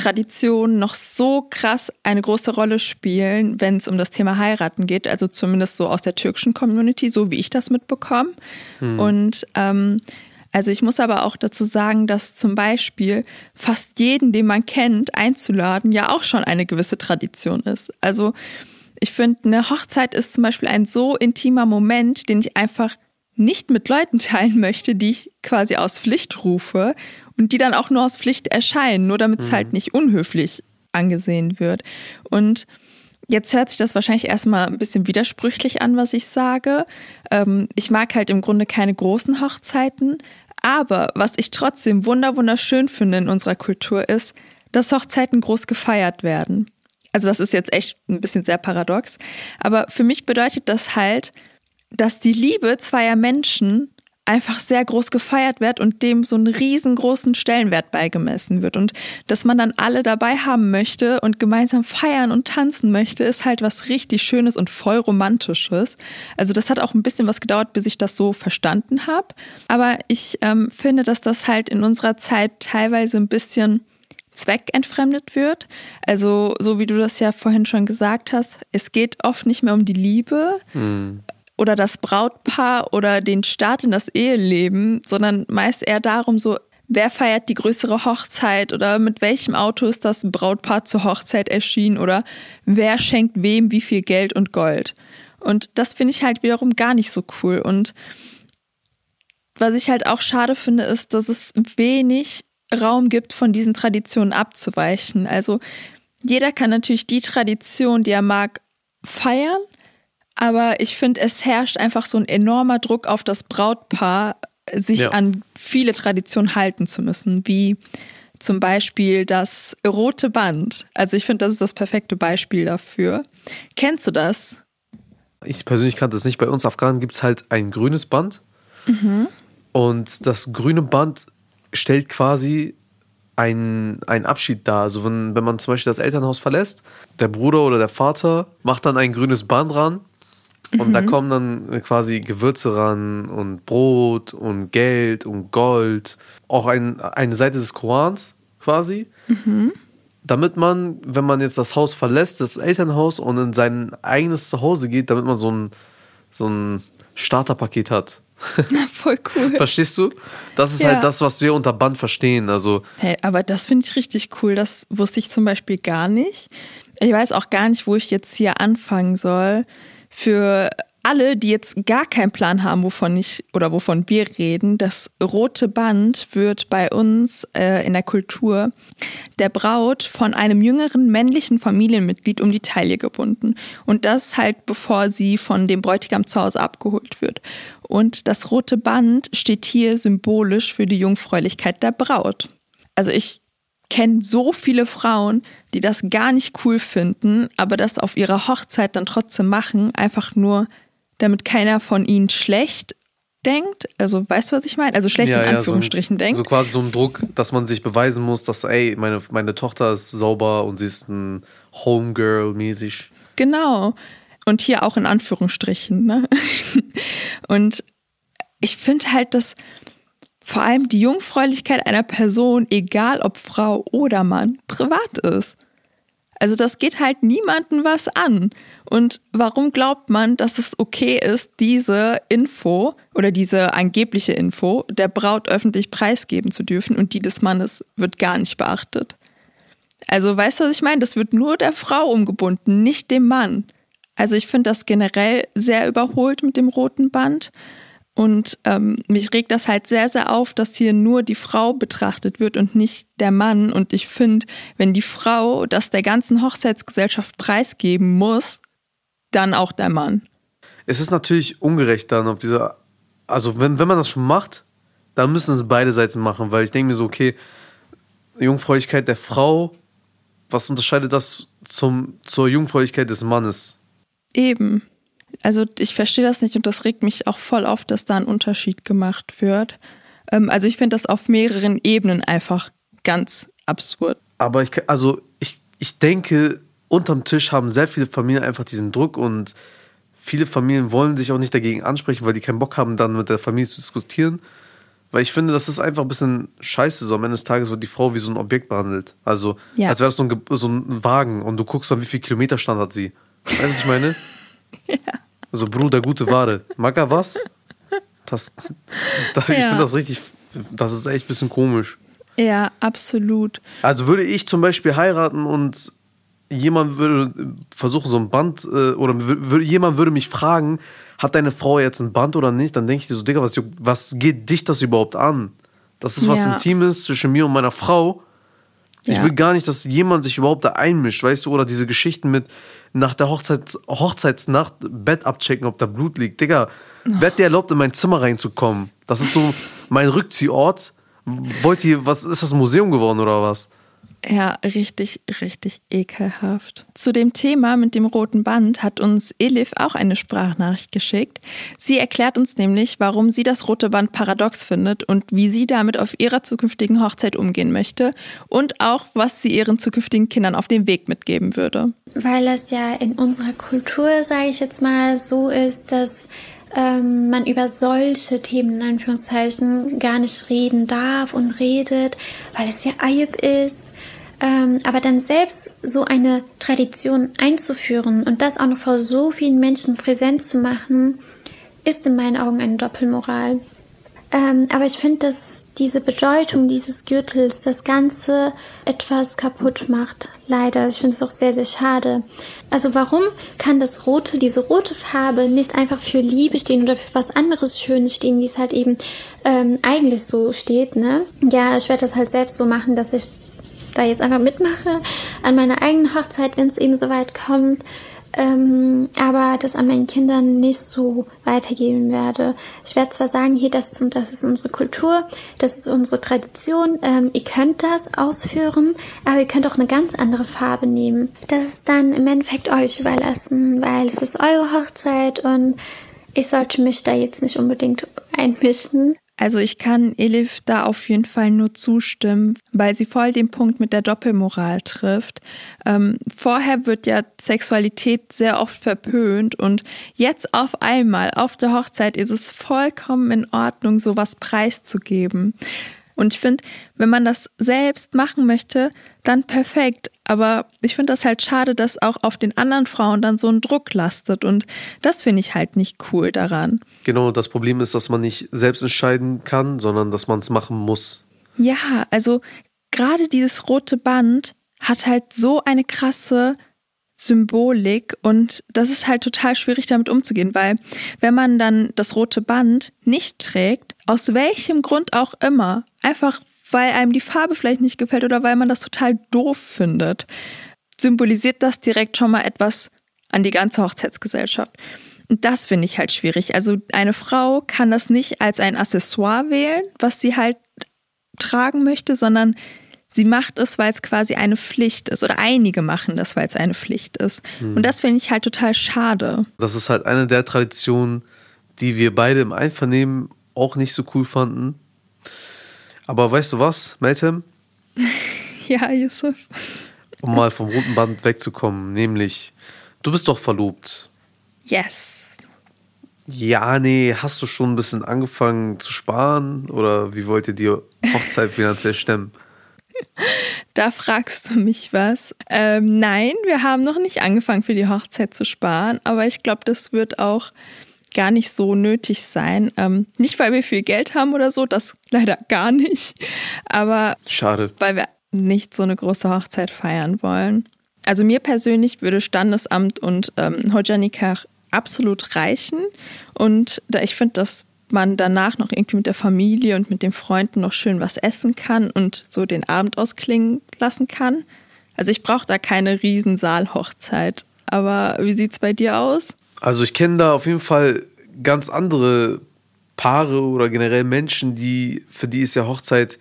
B: Traditionen noch so krass eine große Rolle spielen, wenn es um das Thema Heiraten geht. Also zumindest so aus der türkischen Community, so wie ich das mitbekomme. Hm. Und ähm, also ich muss aber auch dazu sagen, dass zum Beispiel fast jeden, den man kennt, einzuladen, ja auch schon eine gewisse Tradition ist. Also ich finde, eine Hochzeit ist zum Beispiel ein so intimer Moment, den ich einfach nicht mit Leuten teilen möchte, die ich quasi aus Pflicht rufe und die dann auch nur aus Pflicht erscheinen, nur damit es mhm. halt nicht unhöflich angesehen wird. Und Jetzt hört sich das wahrscheinlich erstmal ein bisschen widersprüchlich an, was ich sage. Ähm, ich mag halt im Grunde keine großen Hochzeiten, aber was ich trotzdem wunderschön finde in unserer Kultur ist, dass Hochzeiten groß gefeiert werden. Also das ist jetzt echt ein bisschen sehr paradox, aber für mich bedeutet das halt, dass die Liebe zweier Menschen einfach sehr groß gefeiert wird und dem so einen riesengroßen Stellenwert beigemessen wird. Und dass man dann alle dabei haben möchte und gemeinsam feiern und tanzen möchte, ist halt was richtig Schönes und voll Romantisches. Also das hat auch ein bisschen was gedauert, bis ich das so verstanden habe. Aber ich ähm, finde, dass das halt in unserer Zeit teilweise ein bisschen zweckentfremdet wird. Also so wie du das ja vorhin schon gesagt hast, es geht oft nicht mehr um die Liebe. Mhm oder das Brautpaar oder den Start in das Eheleben, sondern meist eher darum, so, wer feiert die größere Hochzeit oder mit welchem Auto ist das Brautpaar zur Hochzeit erschienen oder wer schenkt wem wie viel Geld und Gold. Und das finde ich halt wiederum gar nicht so cool. Und was ich halt auch schade finde, ist, dass es wenig Raum gibt, von diesen Traditionen abzuweichen. Also jeder kann natürlich die Tradition, die er mag, feiern, aber ich finde, es herrscht einfach so ein enormer Druck auf das Brautpaar, sich ja. an viele Traditionen halten zu müssen, wie zum Beispiel das rote Band. Also ich finde, das ist das perfekte Beispiel dafür. Kennst du das?
A: Ich persönlich kannte es nicht. Bei uns Afghanen gibt es halt ein grünes Band. Mhm. Und das grüne Band stellt quasi einen, Abschied dar. Also wenn, wenn man zum Beispiel das Elternhaus verlässt, der Bruder oder der Vater macht dann ein grünes Band ran und mhm. da kommen dann quasi Gewürze ran und Brot und Geld und Gold. Auch ein, eine Seite des Korans quasi. Mhm. Damit man, wenn man jetzt das Haus verlässt, das Elternhaus und in sein eigenes Zuhause geht, damit man so ein, so ein Starterpaket hat.
B: Voll cool.
A: Verstehst du? Das ist halt ja. halt das, was wir unter Band verstehen. Also
B: hey, aber das finde ich richtig cool. Das wusste ich zum Beispiel gar nicht. Ich weiß auch gar nicht, wo ich jetzt hier anfangen soll für alle, die jetzt gar keinen Plan haben, wovon ich oder wovon wir reden, das rote Band wird bei uns äh, in der Kultur der Braut von einem jüngeren männlichen Familienmitglied um die Taille gebunden. Und das halt bevor sie von dem Bräutigam zu Hause abgeholt wird. Und das rote Band steht hier symbolisch für die Jungfräulichkeit der Braut. Also ich kenne so viele Frauen, die das gar nicht cool finden, aber das auf ihrer Hochzeit dann trotzdem machen, einfach nur, damit keiner von ihnen schlecht denkt. Also weißt du, was ich meine? Also schlecht ja, in Anführungsstrichen
A: ja, so
B: denkt.
A: So quasi so ein Druck, dass man sich beweisen muss, dass, ey, meine, meine Tochter ist sauber und sie ist ein Homegirl mäßig.
B: Genau. Und hier auch in Anführungsstrichen. Ne? Und ich finde halt, dass vor allem die Jungfräulichkeit einer Person, egal ob Frau oder Mann, privat ist. Also das geht halt niemandem was an. Und warum glaubt man, dass es okay ist, diese Info oder diese angebliche Info der Braut öffentlich preisgeben zu dürfen und die des Mannes wird gar nicht beachtet? Also weißt du, was ich meine? Das wird nur der Frau umgebunden, nicht dem Mann. Also ich finde das generell sehr überholt mit dem roten Band. Und ähm, mich regt das halt sehr, sehr auf, dass hier nur die Frau betrachtet wird und nicht der Mann. Und ich finde, wenn die Frau das der ganzen Hochzeitsgesellschaft preisgeben muss, dann auch der Mann.
A: Es ist natürlich ungerecht dann auf dieser, also wenn, wenn man das schon macht, dann müssen es beide Seiten machen, weil ich denke mir so, okay, Jungfräulichkeit der Frau, was unterscheidet das zum, zur Jungfräulichkeit des Mannes?
B: Eben. Also ich verstehe das nicht und das regt mich auch voll auf, dass da ein Unterschied gemacht wird. Ähm, also ich finde das auf mehreren Ebenen einfach ganz absurd.
A: Aber ich, also ich, ich denke, unterm Tisch haben sehr viele Familien einfach diesen Druck und viele Familien wollen sich auch nicht dagegen ansprechen, weil die keinen Bock haben, dann mit der Familie zu diskutieren. Weil ich finde, das ist einfach ein bisschen scheiße. So am Ende des Tages wird die Frau wie so ein Objekt behandelt. Also, ja. als wäre das so ein, so ein Wagen und du guckst dann, wie viel Kilometerstand hat sie. Weißt du, was ich meine? ja. Also Bruder, gute Ware. Mag er was? Das, das ja. Ich finde das richtig, das ist echt ein bisschen komisch.
B: Ja, absolut.
A: Also würde ich zum Beispiel heiraten und jemand würde versuchen, so ein Band, äh, oder jemand würde mich fragen, hat deine Frau jetzt ein Band oder nicht? Dann denke ich dir so, Digga, was, was geht dich das überhaupt an? Das ist was ja. Intimes zwischen mir und meiner Frau. Ich ja. will gar nicht, dass jemand sich überhaupt da einmischt, weißt du, oder diese Geschichten mit nach der Hochzeits Hochzeitsnacht Bett abchecken, ob da Blut liegt. Digga, wer hat dir erlaubt, in mein Zimmer reinzukommen? Das ist so mein Rückziehort. Wollt ihr, was ist das Museum geworden oder was?
B: Ja, richtig, richtig ekelhaft. Zu dem Thema mit dem roten Band hat uns Elif auch eine Sprachnachricht geschickt. Sie erklärt uns nämlich, warum sie das rote Band paradox findet und wie sie damit auf ihrer zukünftigen Hochzeit umgehen möchte und auch, was sie ihren zukünftigen Kindern auf den Weg mitgeben würde.
E: Weil es ja in unserer Kultur, sage ich jetzt mal, so ist, dass ähm, man über solche Themen in Anführungszeichen gar nicht reden darf und redet, weil es ja Ayib ist ähm, aber dann selbst so eine Tradition einzuführen und das auch noch vor so vielen Menschen präsent zu machen, ist in meinen Augen eine Doppelmoral. Ähm, aber ich finde, dass diese Bedeutung dieses Gürtels das Ganze etwas kaputt macht. Leider. Ich finde es auch sehr, sehr schade. Also warum kann das Rote, diese rote Farbe nicht einfach für Liebe stehen oder für was anderes Schönes stehen, wie es halt eben ähm, eigentlich so steht, ne? Ja, ich werde das halt selbst so machen, dass ich da jetzt einfach mitmache an meiner eigenen Hochzeit, wenn es eben so weit kommt ähm, aber das an meinen Kindern nicht so weitergeben werde. Ich werde zwar sagen, hier, das ist, das ist unsere Kultur, das ist unsere Tradition, ähm, ihr könnt das ausführen, aber ihr könnt auch eine ganz andere Farbe nehmen. Das ist dann im Endeffekt euch überlassen, weil es ist eure Hochzeit und ich sollte mich da jetzt nicht unbedingt einmischen.
B: Also ich kann Elif da auf jeden Fall nur zustimmen, weil sie voll den Punkt mit der Doppelmoral trifft. Ähm, vorher wird ja Sexualität sehr oft verpönt und jetzt auf einmal auf der Hochzeit ist es vollkommen in Ordnung, sowas preiszugeben. Und ich finde, wenn man das selbst machen möchte, dann perfekt. Aber ich finde das halt schade, dass auch auf den anderen Frauen dann so ein Druck lastet. Und das finde ich halt nicht cool daran.
A: Genau, das Problem ist, dass man nicht selbst entscheiden kann, sondern dass man es machen muss.
B: Ja, also gerade dieses rote Band hat halt so eine krasse Symbolik und das ist halt total schwierig damit umzugehen, weil wenn man dann das rote Band nicht trägt, aus welchem Grund auch immer, einfach weil einem die Farbe vielleicht nicht gefällt oder weil man das total doof findet, symbolisiert das direkt schon mal etwas an die ganze Hochzeitsgesellschaft. Und das finde ich halt schwierig. Also eine Frau kann das nicht als ein Accessoire wählen, was sie halt tragen möchte, sondern Sie macht es, weil es quasi eine Pflicht ist. Oder einige machen das, weil es eine Pflicht ist. Mhm. Und das finde ich halt total schade.
A: Das ist halt eine der Traditionen, die wir beide im Einvernehmen auch nicht so cool fanden. Aber weißt du was, Meltem?
B: ja, Yusuf.
A: Um mal vom roten Band wegzukommen, nämlich, du bist doch verlobt.
B: Yes.
A: Ja, nee, hast du schon ein bisschen angefangen zu sparen? Oder wie wollt ihr die Hochzeit finanziell stemmen?
B: Da fragst du mich was. Ähm, nein, wir haben noch nicht angefangen für die Hochzeit zu sparen, aber ich glaube, das wird auch gar nicht so nötig sein. Ähm, nicht, weil wir viel Geld haben oder so, das leider gar nicht. Aber
A: schade,
B: weil wir nicht so eine große Hochzeit feiern wollen. Also mir persönlich würde Standesamt und ähm, Hojanikar absolut reichen. Und da ich finde, das man danach noch irgendwie mit der Familie und mit den Freunden noch schön was essen kann und so den Abend ausklingen lassen kann. Also ich brauche da keine Riesensaalhochzeit. Aber wie sieht es bei dir aus?
A: Also ich kenne da auf jeden Fall ganz andere Paare oder generell Menschen, die für die ist ja Hochzeit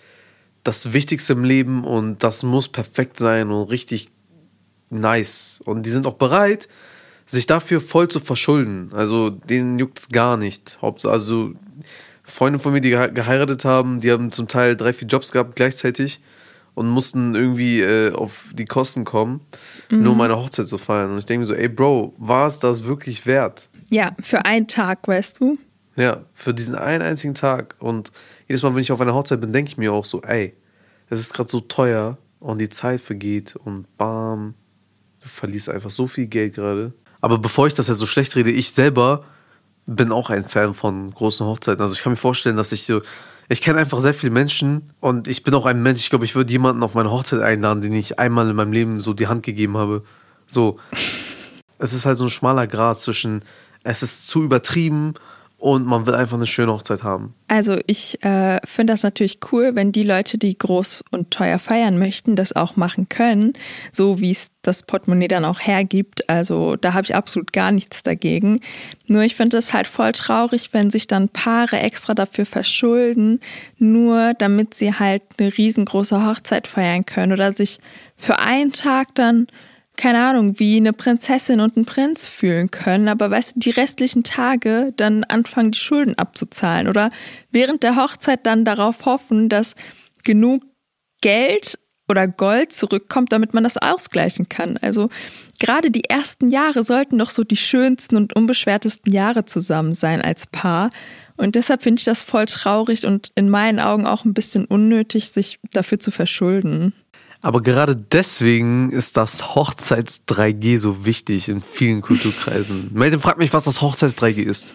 A: das Wichtigste im Leben und das muss perfekt sein und richtig nice. Und die sind auch bereit, sich dafür voll zu verschulden. Also denen juckt es gar nicht. Also Freunde von mir, die geheiratet haben, die haben zum Teil drei, vier Jobs gehabt gleichzeitig und mussten irgendwie äh, auf die Kosten kommen, mhm. nur um eine Hochzeit zu feiern. Und ich denke mir so, ey Bro, war es das wirklich wert?
B: Ja, für einen Tag, weißt du?
A: Ja, für diesen einen einzigen Tag. Und jedes Mal, wenn ich auf einer Hochzeit bin, denke ich mir auch so, ey, es ist gerade so teuer und die Zeit vergeht und bam, du verlierst einfach so viel Geld gerade. Aber bevor ich das jetzt so schlecht rede, ich selber bin auch ein Fan von großen Hochzeiten. Also ich kann mir vorstellen, dass ich so, ich kenne einfach sehr viele Menschen und ich bin auch ein Mensch, ich glaube, ich würde jemanden auf meine Hochzeit einladen, den ich einmal in meinem Leben so die Hand gegeben habe. So. Es ist halt so ein schmaler Grad zwischen, es ist zu übertrieben und man will einfach eine schöne Hochzeit haben.
B: Also ich äh, finde das natürlich cool, wenn die Leute, die groß und teuer feiern möchten, das auch machen können, so wie es das Portemonnaie dann auch hergibt. Also da habe ich absolut gar nichts dagegen. Nur ich finde es halt voll traurig, wenn sich dann Paare extra dafür verschulden, nur damit sie halt eine riesengroße Hochzeit feiern können oder sich für einen Tag dann keine Ahnung, wie eine Prinzessin und ein Prinz fühlen können, aber weißt du, die restlichen Tage dann anfangen, die Schulden abzuzahlen oder während der Hochzeit dann darauf hoffen, dass genug Geld oder Gold zurückkommt, damit man das ausgleichen kann. Also gerade die ersten Jahre sollten doch so die schönsten und unbeschwertesten Jahre zusammen sein als Paar. Und deshalb finde ich das voll traurig und in meinen Augen auch ein bisschen unnötig, sich dafür zu verschulden.
A: Aber gerade deswegen ist das Hochzeits-3G so wichtig in vielen Kulturkreisen. Melden fragt mich, was das Hochzeits-3G ist.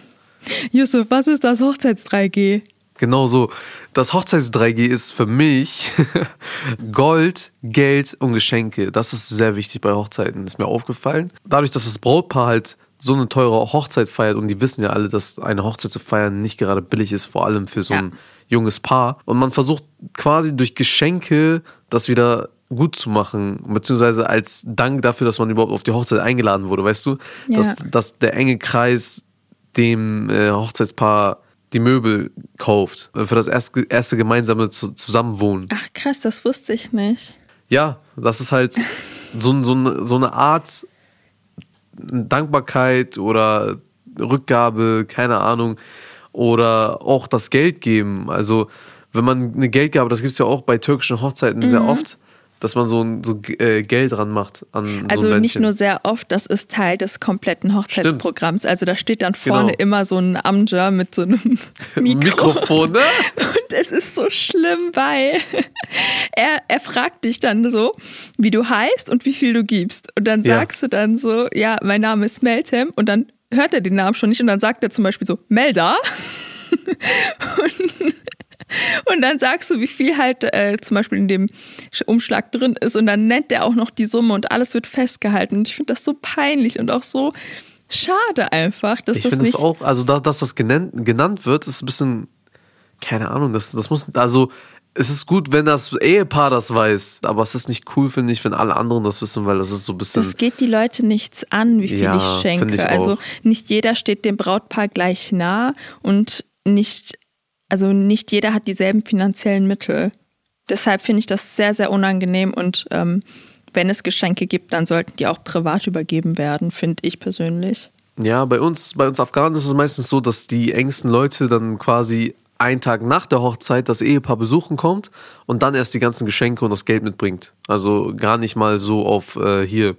B: Yusuf, was ist das Hochzeits-3G?
A: Genau so. Das Hochzeits-3G ist für mich Gold, Geld und Geschenke. Das ist sehr wichtig bei Hochzeiten, ist mir aufgefallen. Dadurch, dass das Brautpaar halt so eine teure Hochzeit feiert und die wissen ja alle, dass eine Hochzeit zu feiern nicht gerade billig ist, vor allem für so
B: Ja.
A: ein junges Paar. Und man versucht quasi durch Geschenke das wieder gut zu machen, beziehungsweise als Dank dafür, dass man überhaupt auf die Hochzeit eingeladen wurde, weißt du?
B: Ja.
A: Dass, dass der enge Kreis dem äh, Hochzeitspaar die Möbel kauft, äh, für das erste, erste gemeinsame zu, Zusammenwohnen.
B: Ach krass, das wusste ich nicht.
A: Ja, das ist halt so, so, so eine Art Dankbarkeit oder Rückgabe, keine Ahnung, oder auch das Geld geben. Also, wenn man eine Geldgabe, das gibt es ja auch bei türkischen Hochzeiten sehr oft, dass man so, ein- so äh, Geld dran macht an
B: Also
A: so
B: nicht nur sehr oft, das ist Teil des kompletten Hochzeitsprogramms. Also da steht dann vorne
A: Genau.
B: immer so ein Amja mit so einem Mikro.
A: Mikrofon, ne?
B: Und es ist so schlimm, weil er, er fragt dich dann so, wie du heißt und wie viel du gibst. Und dann
A: Ja.
B: sagst du dann so, ja, mein Name ist Meltem. Und dann hört er den Namen schon nicht und dann sagt er zum Beispiel so, Melda. und, und dann sagst du, wie viel halt äh, zum Beispiel in dem Umschlag drin ist. Und dann nennt er auch noch die Summe und alles wird festgehalten. Und ich finde das so peinlich und auch so schade einfach, dass
A: Ich
B: das
A: finde es
B: nicht.
A: auch, also da, dass das genannt, genannt wird, ist ein bisschen, keine Ahnung, das, das muss, also es ist gut, wenn das Ehepaar das weiß, aber es ist nicht cool, finde ich, wenn alle anderen das wissen, weil das ist so ein bisschen.
B: Das geht die Leute nichts an, wie viel
A: Ja,
B: ich schenke.
A: ich
B: also nicht jeder steht dem Brautpaar gleich nah und nicht, also nicht jeder hat dieselben finanziellen Mittel. Deshalb finde ich das sehr, sehr unangenehm und ähm, wenn es Geschenke gibt, dann sollten die auch privat übergeben werden, finde ich persönlich.
A: Ja, bei uns, bei uns Afghanen ist es meistens so, dass die engsten Leute dann quasi einen Tag nach der Hochzeit das Ehepaar besuchen kommt und dann erst die ganzen Geschenke und das Geld mitbringt. Also gar nicht mal so auf äh, hier,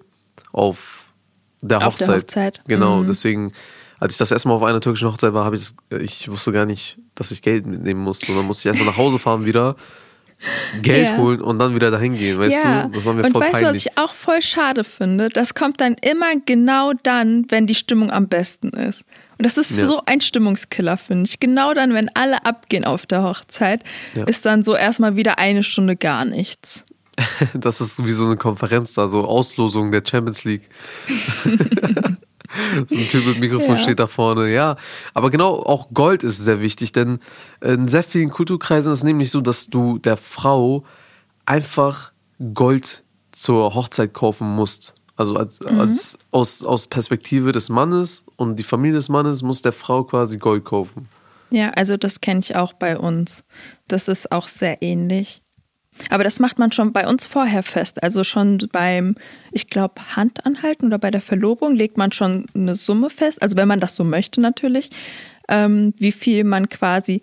A: auf der
B: Auf der
A: Hochzeit.
B: Hochzeit.
A: Genau,
B: Mhm.
A: deswegen, als ich das erste Mal auf einer türkischen Hochzeit war, habe ich das, ich wusste gar nicht, dass ich Geld mitnehmen musste. Und dann musste ich erstmal nach Hause fahren wieder, Geld
B: Ja.
A: holen und dann wieder dahin gehen, weißt
B: ja,
A: du? Das war mir
B: und
A: voll
B: weißt du, was
A: peinlich.
B: ich auch voll schade finde? Das kommt dann immer genau dann, wenn die Stimmung am besten ist. Und das ist
A: Ja.
B: so ein Stimmungskiller, finde ich. Genau dann, wenn alle abgehen auf der Hochzeit,
A: Ja.
B: ist dann so erstmal wieder eine Stunde gar nichts.
A: Das ist wie so eine Konferenz da, so Auslosung der Champions League. so ein Typ mit Mikrofon
B: Ja.
A: steht da vorne, ja. Aber genau, auch Gold ist sehr wichtig, denn in sehr vielen Kulturkreisen ist es nämlich so, dass du der Frau einfach Gold zur Hochzeit kaufen musst. Also als, als aus, aus Perspektive des Mannes und die Familie des Mannes muss der Frau quasi Gold kaufen.
B: Ja, also das kenne ich auch bei uns. Das ist auch sehr ähnlich. Aber das macht man schon bei uns vorher fest. Also schon beim, ich glaube, Handanhalten oder bei der Verlobung legt man schon eine Summe fest. Also wenn man das so möchte natürlich, ähm, wie viel man quasi,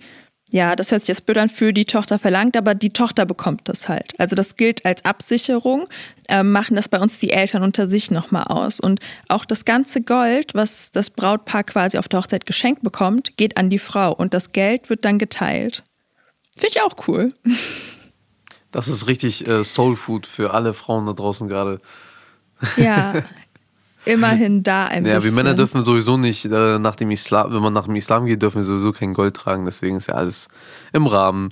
B: ja, das hört sich jetzt blöd an, für die Tochter verlangt, aber die Tochter bekommt das halt. Also das gilt als Absicherung, ähm, machen das bei uns die Eltern unter sich nochmal aus. Und auch das ganze Gold, was das Brautpaar quasi auf der Hochzeit geschenkt bekommt, geht an die Frau und das Geld wird dann geteilt. Finde ich auch cool.
A: Das ist richtig äh, Soul Food für alle Frauen da draußen gerade.
B: Ja, immerhin da ein
A: Ja,
B: bisschen.
A: wir Männer dürfen sowieso nicht äh, nach dem Islam, wenn man nach dem Islam geht, dürfen wir sowieso kein Gold tragen, deswegen ist ja alles im Rahmen.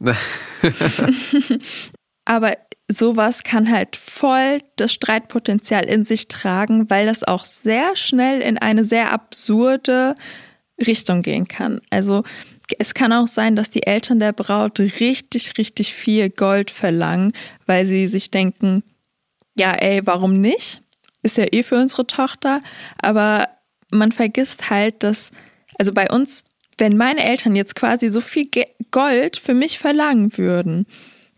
B: Aber sowas kann halt voll das Streitpotenzial in sich tragen, weil das auch sehr schnell in eine sehr absurde Richtung gehen kann. Also es kann auch sein, dass die Eltern der Braut richtig, richtig viel Gold verlangen, weil sie sich denken, ja, ey, warum nicht? Ist ja eh für unsere Tochter. Aber man vergisst halt, dass, also bei uns, wenn meine Eltern jetzt quasi so viel Gold für mich verlangen würden,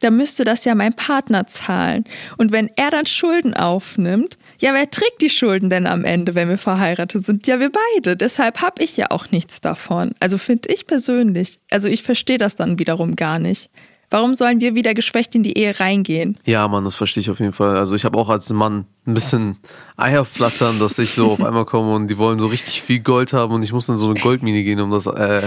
B: dann müsste das ja mein Partner zahlen. Und wenn er dann Schulden aufnimmt, ja, wer trägt die Schulden denn am Ende, wenn wir verheiratet sind? Ja, wir beide. Deshalb habe ich ja auch nichts davon. Also finde ich persönlich. Also ich verstehe das dann wiederum gar nicht. Warum sollen wir wieder geschwächt in die Ehe reingehen?
A: Ja, Mann, das verstehe ich auf jeden Fall. Also ich habe auch als Mann ein bisschen Eier flattern, dass ich so auf einmal komme und die wollen so richtig viel Gold haben und ich muss in so eine Goldmine gehen, um das äh,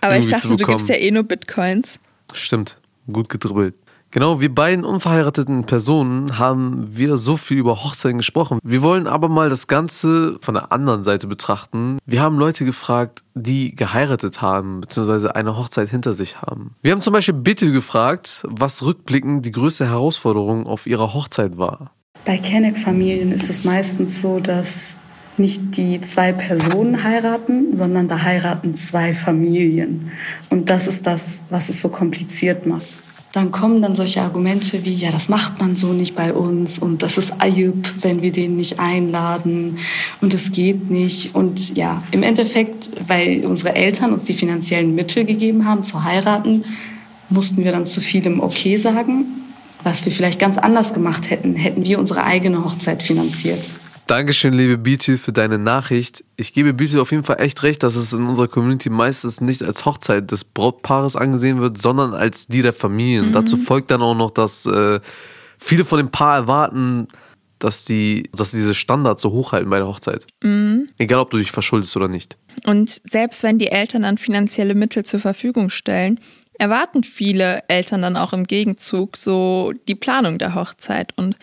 B: Aber ich dachte, du gibst ja eh nur Bitcoins.
A: Stimmt, gut gedribbelt. Genau, wir beiden unverheirateten Personen haben wieder so viel über Hochzeiten gesprochen. Wir wollen aber mal das Ganze von der anderen Seite betrachten. Wir haben Leute gefragt, die geheiratet haben, beziehungsweise eine Hochzeit hinter sich haben. Wir haben zum Beispiel Bitte gefragt, was rückblickend die größte Herausforderung auf ihrer Hochzeit war.
F: Bei Kenneck-Familien ist es meistens so, dass nicht die zwei Personen heiraten, sondern da heiraten zwei Familien. Und das ist das, was es so kompliziert macht dann kommen dann solche Argumente wie, ja, das macht man so nicht bei uns und das ist Ayub, wenn wir den nicht einladen und es geht nicht. Und ja, im Endeffekt, weil unsere Eltern uns die finanziellen Mittel gegeben haben zu heiraten, mussten wir dann zu vielem Okay sagen, was wir vielleicht ganz anders gemacht hätten, hätten wir unsere eigene Hochzeit finanziert.
A: Dankeschön, liebe Beauty, für deine Nachricht. Ich gebe Beauty auf jeden Fall echt recht, dass es in unserer Community meistens nicht als Hochzeit des Brautpaares angesehen wird, sondern als die der Familien. Mhm. Dazu folgt dann auch noch, dass äh, viele von dem Paar erwarten, dass die, dass diese Standards so hochhalten bei der Hochzeit. Mhm. Egal, ob du dich verschuldest oder nicht.
B: Und selbst wenn die Eltern dann finanzielle Mittel zur Verfügung stellen, erwarten viele Eltern dann auch im Gegenzug so die Planung der Hochzeit. Und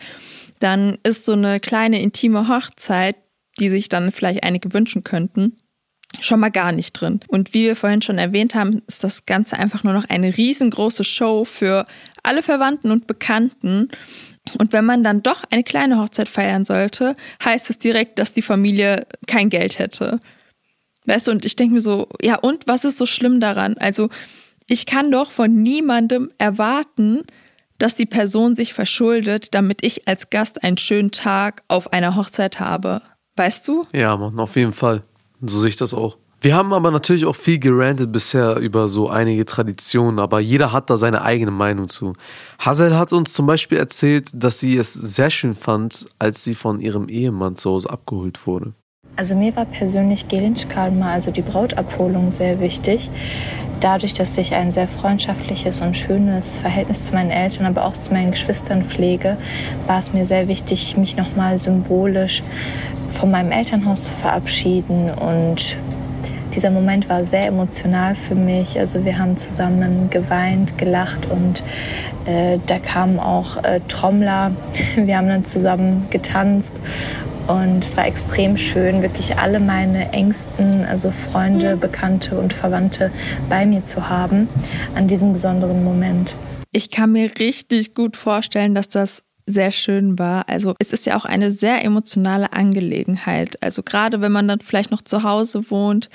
B: dann ist so eine kleine intime Hochzeit, die sich dann vielleicht einige wünschen könnten, schon mal gar nicht drin. Und wie wir vorhin schon erwähnt haben, ist das Ganze einfach nur noch eine riesengroße Show für alle Verwandten und Bekannten. Und wenn man dann doch eine kleine Hochzeit feiern sollte, heißt es direkt, dass die Familie kein Geld hätte. Weißt du, und ich denke mir so, ja, und was ist so schlimm daran? Also, ich kann doch von niemandem erwarten, dass die Person sich verschuldet, damit ich als Gast einen schönen Tag auf einer Hochzeit habe. Weißt du?
A: Ja, Mann, auf jeden Fall. So sehe ich das auch. Wir haben aber natürlich auch viel gerantet bisher über so einige Traditionen, aber jeder hat da seine eigene Meinung zu. Hazel hat uns zum Beispiel erzählt, dass sie es sehr schön fand, als sie von ihrem Ehemann zu Hause abgeholt wurde.
G: Also mir war persönlich Gelinschkalma, also die Brautabholung, sehr wichtig. Dadurch, dass ich ein sehr freundschaftliches und schönes Verhältnis zu meinen Eltern, aber auch zu meinen Geschwistern pflege, war es mir sehr wichtig, mich nochmal symbolisch von meinem Elternhaus zu verabschieden. Und dieser Moment war sehr emotional für mich. Also wir haben zusammen geweint, gelacht und äh, da kamen auch äh, Trommler. Wir haben dann zusammen getanzt und es war extrem schön, wirklich alle meine engsten, also Freunde, Bekannte und Verwandte bei mir zu haben an diesem besonderen Moment.
B: Ich kann mir richtig gut vorstellen, dass das sehr schön war. Also es ist ja auch eine sehr emotionale Angelegenheit. Also gerade wenn man dann vielleicht noch zu Hause wohnt,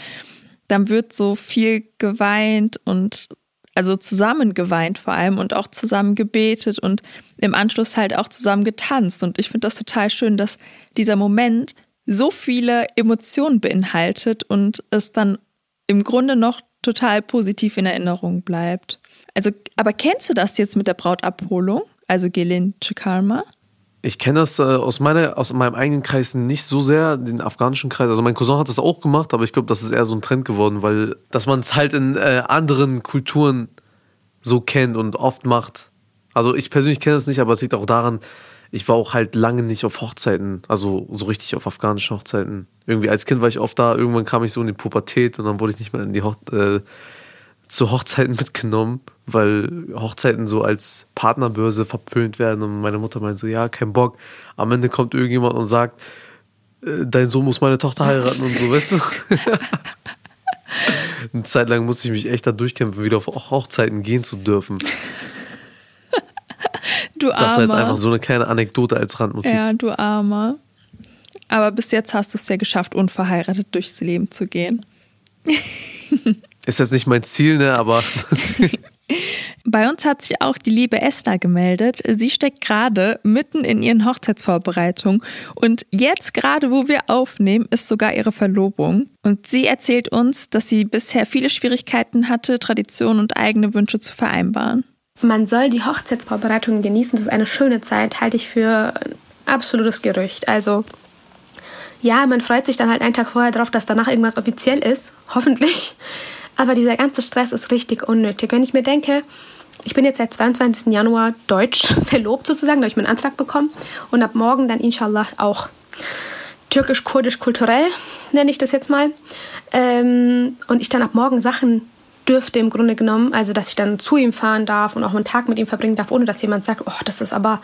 B: dann wird so viel geweint und also zusammen geweint vor allem und auch zusammen gebetet und im Anschluss halt auch zusammen getanzt. Und ich finde das total schön, dass dieser Moment so viele Emotionen beinhaltet und es dann im Grunde noch total positiv in Erinnerung bleibt. Also, aber kennst du das jetzt mit der Brautabholung? Also Gelin Chikarma?
A: Ich kenne das äh, aus, meiner, aus meinem eigenen Kreis nicht so sehr, den afghanischen Kreis. Also mein Cousin hat das auch gemacht, aber ich glaube, das ist eher so ein Trend geworden, weil dass man es halt in äh, anderen Kulturen so kennt und oft macht. Also ich persönlich kenne es nicht, aber es liegt auch daran, ich war auch halt lange nicht auf Hochzeiten, also so richtig auf afghanischen Hochzeiten. Irgendwie als Kind war ich oft da, irgendwann kam ich so in die Pubertät und dann wurde ich nicht mehr in die Hoch äh, zu Hochzeiten mitgenommen, weil Hochzeiten so als Partnerbörse verpönt werden und meine Mutter meint so, ja, kein Bock. Am Ende kommt irgendjemand und sagt, äh, dein Sohn muss meine Tochter heiraten und so, weißt du? Eine Zeit lang musste ich mich echt da durchkämpfen, wieder auf Hochzeiten gehen zu dürfen.
B: du Armer.
A: Das war jetzt einfach so eine kleine Anekdote als Randnotiz.
B: Ja, du Armer. Aber bis jetzt hast du es ja geschafft, unverheiratet durchs Leben zu gehen.
A: Ist jetzt nicht mein Ziel, ne, aber.
B: Bei uns hat sich auch die liebe Esther gemeldet. Sie steckt gerade mitten in ihren Hochzeitsvorbereitungen und jetzt gerade, wo wir aufnehmen, ist sogar ihre Verlobung. Und sie erzählt uns, dass sie bisher viele Schwierigkeiten hatte, Traditionen und eigene Wünsche zu vereinbaren.
H: Man soll die Hochzeitsvorbereitungen genießen. Das ist eine schöne Zeit, halte ich für ein absolutes Gerücht. Also ja, man freut sich dann halt einen Tag vorher drauf, dass danach irgendwas offiziell ist, hoffentlich. Aber dieser ganze Stress ist richtig unnötig. Wenn ich mir denke, ich bin jetzt seit 22. Januar deutsch verlobt sozusagen, da habe ich meinen Antrag bekommen und ab morgen dann inshallah auch türkisch-kurdisch kulturell, nenne ich das jetzt mal. Ähm, und ich dann ab morgen Sachen dürfte im Grunde genommen, also dass ich dann zu ihm fahren darf und auch einen Tag mit ihm verbringen darf, ohne dass jemand sagt, oh, das ist aber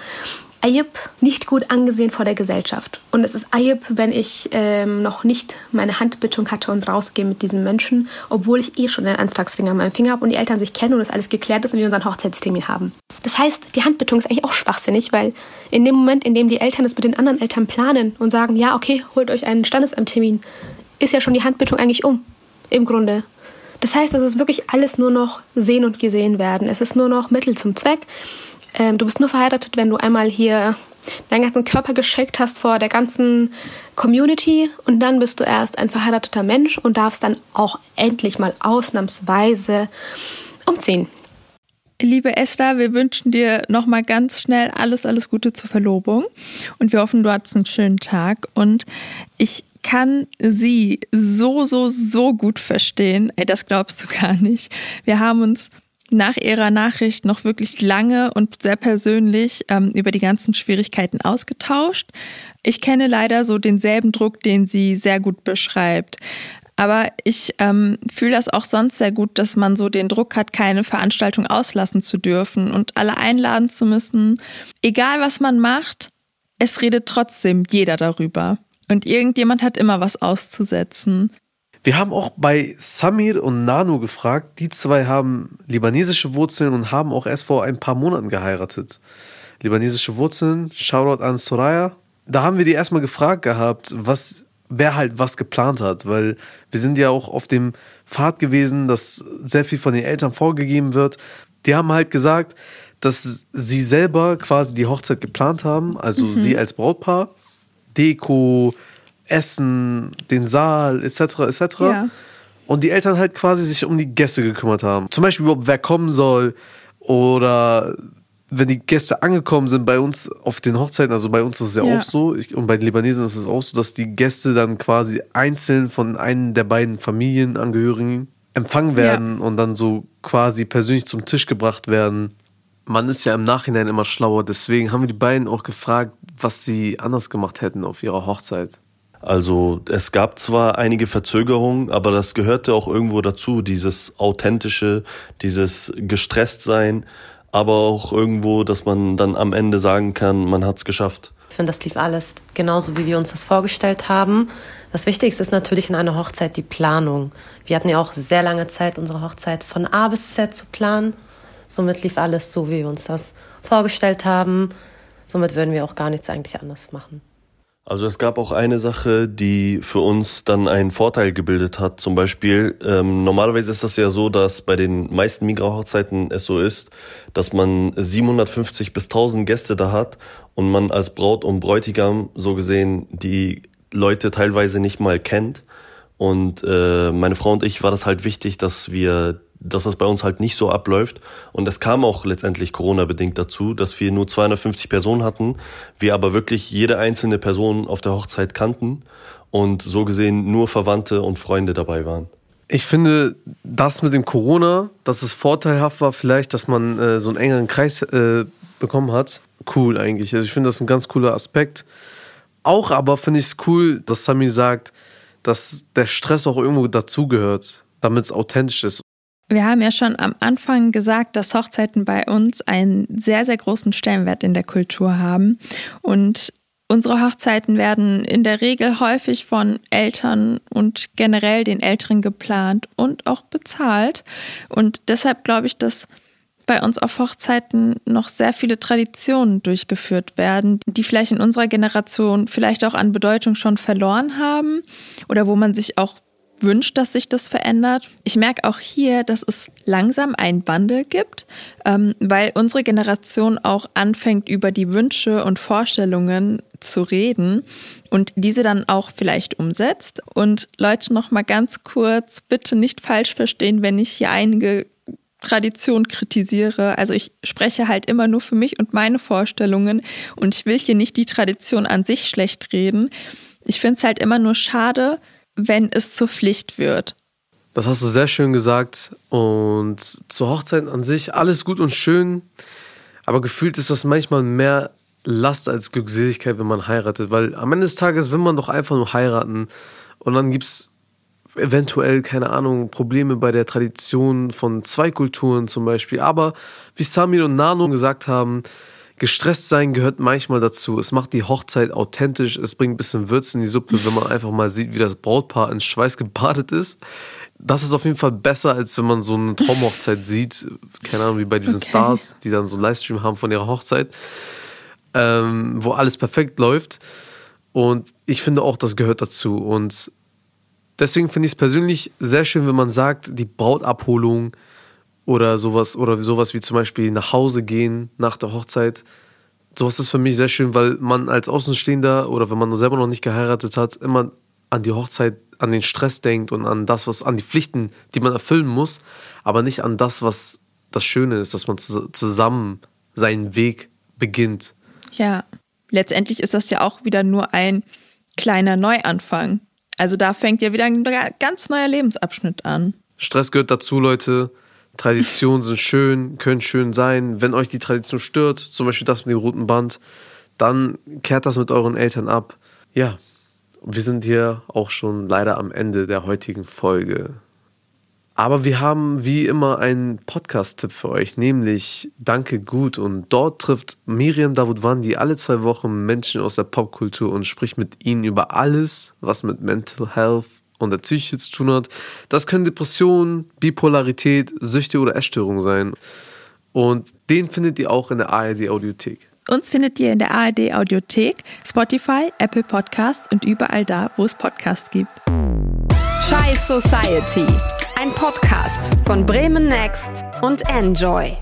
H: Ayib nicht gut angesehen vor der Gesellschaft. Und es ist Ayib, wenn ich ähm, noch nicht meine Handbittung hatte und rausgehe mit diesem Menschen, obwohl ich eh schon einen Antragsring an meinem Finger habe und die Eltern sich kennen und das alles geklärt ist und wir unseren Hochzeitstermin haben. Das heißt, die Handbittung ist eigentlich auch schwachsinnig, weil in dem Moment, in dem die Eltern es mit den anderen Eltern planen und sagen, ja, okay, holt euch einen Standesamttermin, ist ja schon die Handbittung eigentlich um. Im Grunde. Das heißt, es ist wirklich alles nur noch sehen und gesehen werden. Es ist nur noch Mittel zum Zweck. Ähm, du bist nur verheiratet, wenn du einmal hier deinen ganzen Körper geschickt hast vor der ganzen Community und dann bist du erst ein verheirateter Mensch und darfst dann auch endlich mal ausnahmsweise umziehen.
B: Liebe Esther, wir wünschen dir nochmal ganz schnell alles, alles Gute zur Verlobung und wir hoffen, du hattest einen schönen Tag und ich kann sie so, so, so gut verstehen. Ey, das glaubst du gar nicht. Wir haben uns nach ihrer Nachricht noch wirklich lange und sehr persönlich ähm, über die ganzen Schwierigkeiten ausgetauscht. Ich kenne leider so denselben Druck, den sie sehr gut beschreibt. Aber ich ähm, fühle das auch sonst sehr gut, dass man so den Druck hat, keine Veranstaltung auslassen zu dürfen und alle einladen zu müssen. Egal was man macht, es redet trotzdem jeder darüber. Und irgendjemand hat immer was auszusetzen.
A: Wir haben auch bei Samir und Nano gefragt. Die zwei haben libanesische Wurzeln und haben auch erst vor ein paar Monaten geheiratet. Libanesische Wurzeln, Shoutout an Soraya. Da haben wir die erstmal gefragt gehabt, was, wer halt was geplant hat, weil wir sind ja auch auf dem Pfad gewesen, dass sehr viel von den Eltern vorgegeben wird. Die haben halt gesagt, dass sie selber quasi die Hochzeit geplant haben, also mhm. sie als Brautpaar, Deko, Essen, den Saal etc. etc. Ja. Und die Eltern halt quasi sich um die Gäste gekümmert haben. Zum Beispiel überhaupt, wer kommen soll oder wenn die Gäste angekommen sind bei uns auf den Hochzeiten, also bei uns ist es ja, ja. auch so, ich, und bei den Libanesen ist es auch so, dass die Gäste dann quasi einzeln von einem der beiden Familienangehörigen empfangen werden ja. und dann so quasi persönlich zum Tisch gebracht werden. Man ist ja im Nachhinein immer schlauer, deswegen haben wir die beiden auch gefragt, was sie anders gemacht hätten auf ihrer Hochzeit.
I: Also es gab zwar einige Verzögerungen, aber das gehörte auch irgendwo dazu, dieses authentische, dieses gestresst sein, aber auch irgendwo, dass man dann am Ende sagen kann, man hat's geschafft.
J: Ich finde, das lief alles genauso, wie wir uns das vorgestellt haben. Das Wichtigste ist natürlich in einer Hochzeit die Planung. Wir hatten ja auch sehr lange Zeit, unsere Hochzeit von A bis Z zu planen. Somit lief alles so, wie wir uns das vorgestellt haben. Somit würden wir auch gar nichts eigentlich anders machen.
I: Also es gab auch eine Sache, die für uns dann einen Vorteil gebildet hat. Zum Beispiel, ähm, normalerweise ist das ja so, dass bei den meisten Migra-Hochzeiten es so ist, dass man 750 bis 1000 Gäste da hat und man als Braut und Bräutigam so gesehen die Leute teilweise nicht mal kennt. Und äh, meine Frau und ich war das halt wichtig, dass wir dass das bei uns halt nicht so abläuft. Und es kam auch letztendlich Corona-bedingt dazu, dass wir nur 250 Personen hatten, wir aber wirklich jede einzelne Person auf der Hochzeit kannten und so gesehen nur Verwandte und Freunde dabei waren.
A: Ich finde, das mit dem Corona, dass es vorteilhaft war, vielleicht, dass man äh, so einen engeren Kreis äh, bekommen hat. Cool eigentlich. Also ich finde das ein ganz cooler Aspekt. Auch aber finde ich es cool, dass Sami sagt, dass der Stress auch irgendwo dazugehört, damit es authentisch ist.
B: Wir haben ja schon am Anfang gesagt, dass Hochzeiten bei uns einen sehr, sehr großen Stellenwert in der Kultur haben. Und unsere Hochzeiten werden in der Regel häufig von Eltern und generell den Älteren geplant und auch bezahlt. Und deshalb glaube ich, dass bei uns auf Hochzeiten noch sehr viele Traditionen durchgeführt werden, die vielleicht in unserer Generation vielleicht auch an Bedeutung schon verloren haben oder wo man sich auch wünscht, dass sich das verändert. Ich merke auch hier, dass es langsam einen Wandel gibt, ähm, weil unsere Generation auch anfängt, über die Wünsche und Vorstellungen zu reden und diese dann auch vielleicht umsetzt. Und Leute, noch mal ganz kurz, bitte nicht falsch verstehen, wenn ich hier einige Tradition kritisiere. Also ich spreche halt immer nur für mich und meine Vorstellungen und ich will hier nicht die Tradition an sich schlecht reden. Ich finde es halt immer nur schade, wenn es zur Pflicht wird.
A: Das hast du sehr schön gesagt. Und zur Hochzeit an sich alles gut und schön. Aber gefühlt ist das manchmal mehr Last als Glückseligkeit, wenn man heiratet. Weil am Ende des Tages will man doch einfach nur heiraten. Und dann gibt es eventuell, keine Ahnung, Probleme bei der Tradition von zwei Kulturen zum Beispiel. Aber wie Samir und Nano gesagt haben, gestresst sein gehört manchmal dazu. Es macht die Hochzeit authentisch, es bringt ein bisschen Würze in die Suppe, wenn man einfach mal sieht, wie das Brautpaar in Schweiß gebadet ist. Das ist auf jeden Fall besser, als wenn man so eine Traumhochzeit sieht. Keine Ahnung, wie bei diesen okay. Stars, die dann so einen Livestream haben von ihrer Hochzeit, ähm, wo alles perfekt läuft. Und ich finde auch, das gehört dazu. Und deswegen finde ich es persönlich sehr schön, wenn man sagt, die Brautabholung oder sowas, oder sowas wie zum Beispiel nach Hause gehen nach der Hochzeit. Sowas ist für mich sehr schön, weil man als Außenstehender oder wenn man selber noch nicht geheiratet hat, immer an die Hochzeit, an den Stress denkt und an das, was, an die Pflichten, die man erfüllen muss, aber nicht an das, was das Schöne ist, dass man zusammen seinen Weg beginnt.
B: Ja, letztendlich ist das ja auch wieder nur ein kleiner Neuanfang. Also da fängt ja wieder ein ganz neuer Lebensabschnitt an.
A: Stress gehört dazu, Leute. Traditionen sind schön, können schön sein. Wenn euch die Tradition stört, zum Beispiel das mit dem roten Band, dann kehrt das mit euren Eltern ab. Ja, wir sind hier auch schon leider am Ende der heutigen Folge. Aber wir haben wie immer einen Podcast-Tipp für euch, nämlich Danke gut. Und dort trifft Miriam Davutwandi alle zwei Wochen Menschen aus der Popkultur und spricht mit ihnen über alles, was mit Mental Health und der Psyche zu tun hat. Das können Depressionen, Bipolarität, Süchte oder Essstörungen sein. Und den findet ihr auch in der ARD Audiothek.
B: Uns findet ihr in der ARD Audiothek, Spotify, Apple Podcasts und überall da, wo es Podcasts gibt.
C: Chai Society. Ein Podcast von Bremen Next und Enjoy.